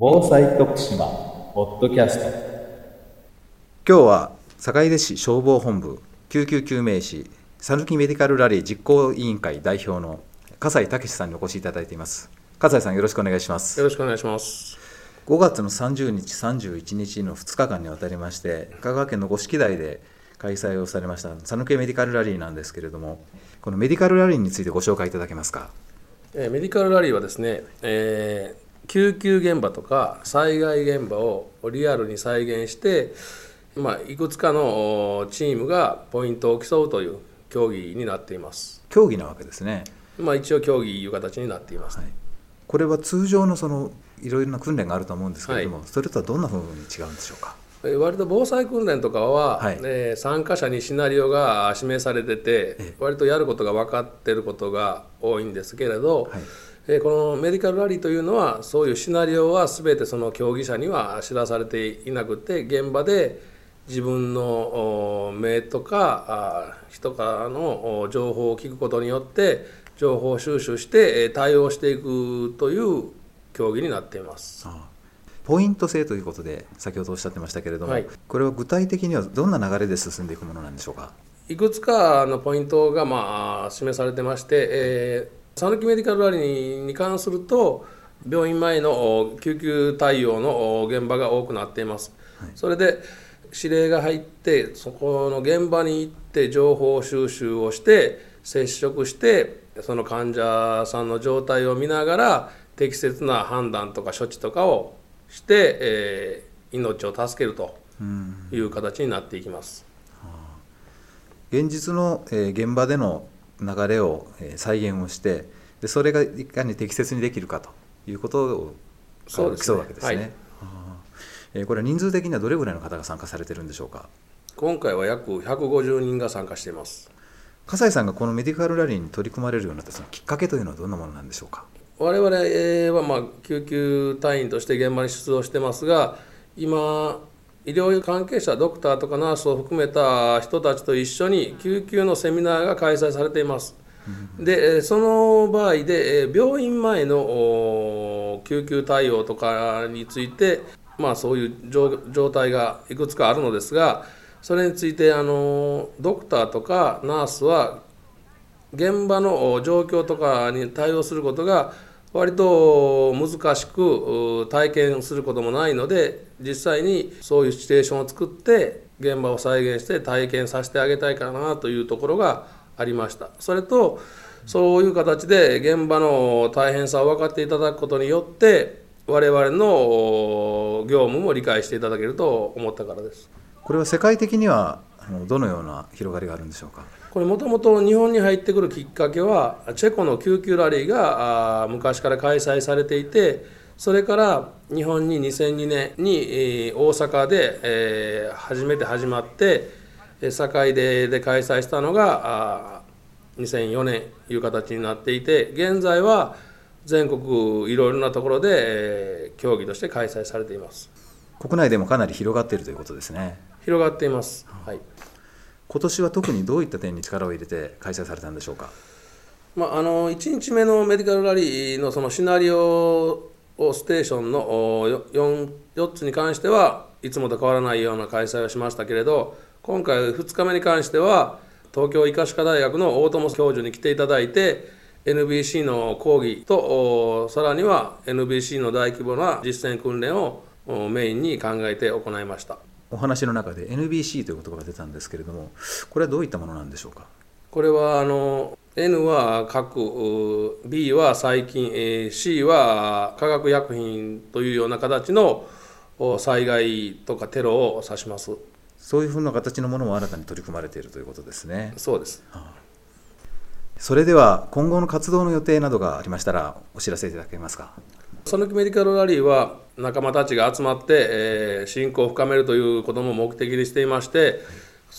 防災徳島ポッドキャスト。今日は坂出市消防本部救急救命士讃岐メディカルラリー実行委員会代表の笠井武さんにお越しいただいています。笠井さんよろしくお願いします。よろしくお願いします。5月の30日31日の2日間にわたりまして香川県の五色台で開催をされました讃岐メディカルラリーなんですけれどもこのメディカルラリーについてご紹介いただけますか？えーメディカルラリーはですね、えー救急現場とか災害現場をリアルに再現して、まあ、いくつかのおチームがポイントを競うという競技になっています。競技なわけですね。まあ、一応競技いう形になっています。これは通常のそのいろいろな訓練があると思うんですけれども、それとはどんなふうに違うんでしょうか？えー割と防災訓練とかは、はい。えー参加者にシナリオが示されてて割とやることが分かってることが多いんですけれど、はいえーこのメディカルラリーというのはそういうシナリオは全てその競技者には知らされていなくて現場で自分のお目とかあ人からのお情報を聞くことによって情報収集してえー対応していくという競技になっています。ああ。ポイント制ということで先ほどおっしゃってましたけれども、はい。これは具体的にはどんな流れで進んでいくものなんでしょうか？いくつかのポイントがまあ示されてまして、えー讃岐メディカルラリーに関すると病院前のお救急対応のお現場が多くなっています。それで指令が入ってそこの現場に行って情報収集をして接触してその患者さんの状態を見ながら適切な判断とか処置とかをして、えー命を助けるという形になっていきます。現実の、えー現場での流れを、えー再現をしてでそれがいかに適切にできるかということをそうですね。競うわけですね、はい。ああえーこれは人数的にはどれぐらいの方が参加されてるんでしょうか？今回は約150人が参加しています。笠井さんがこのメディカルラリーに取り組まれるようになったそのきっかけというのはどんなものなんでしょうか？我々えーはまあ救急隊員として現場に出動してますが今医療関係者ドクターとかナースを含めた人たちと一緒に救急のセミナーが開催されています。でえーその場合でえー病院前のお救急対応とかについてまあそういう状状態がいくつかあるのですがそれについてあのドクターとかナースは現場の状況とかに対応することが割と難しく体験することもないので実際にそういうシチュエーションを作って現場を再現して体験させてあげたいかなというところがありましたそれとそういう形で現場の大変さを分かっていただくことによって我々の業務も理解していただけると思ったからです。これは世界的にはどのような広がりがあるんでしょうか？これもともと日本に入ってくるきっかけはチェコの救急ラリーが昔から開催されていてそれから日本に2002年に、えー大阪で、えー初めて始まってえー堺でで開催したのがあー2004年いう形になっていて現在は全国いろいろなところで、えー競技として開催されています。国内でもかなり広がっているということですね。広がっています、はい今年は特にどういった点に力を入れて開催されたんでしょうか？まあ、あの1日目のメディカルラリーのそのシナリオをステーションの 4, 4つに関してはいつもと変わらないような開催をしましたけれど今回2日目に関しては東京医科歯科大学の大友教授に来ていただいて NBC の講義とさらには NBC の大規模な実践訓練をメインに考えて行いました。お話の中で NBC という言葉が出たんですけれどもこれはどういったものなんでしょうか？これはあの N は核う B は細菌えー C は化学薬品というような形のお災害とかテロを指します。そういうふうな形のものも新たに取り組まれているということですね。そうです。それでは今後の活動の予定などがありましたらお知らせいただけますか？讃岐メディカルラリーは仲間たちが集まって、えー信仰を深めるということも目的にしていまして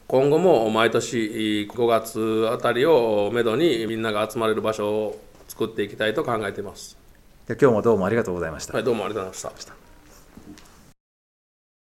今後も毎年5月あたりをめどにみんなが集まれる場所を作っていきたいと考えています。で今日もどうもありがとうございました、はい、どうもありがとうございました。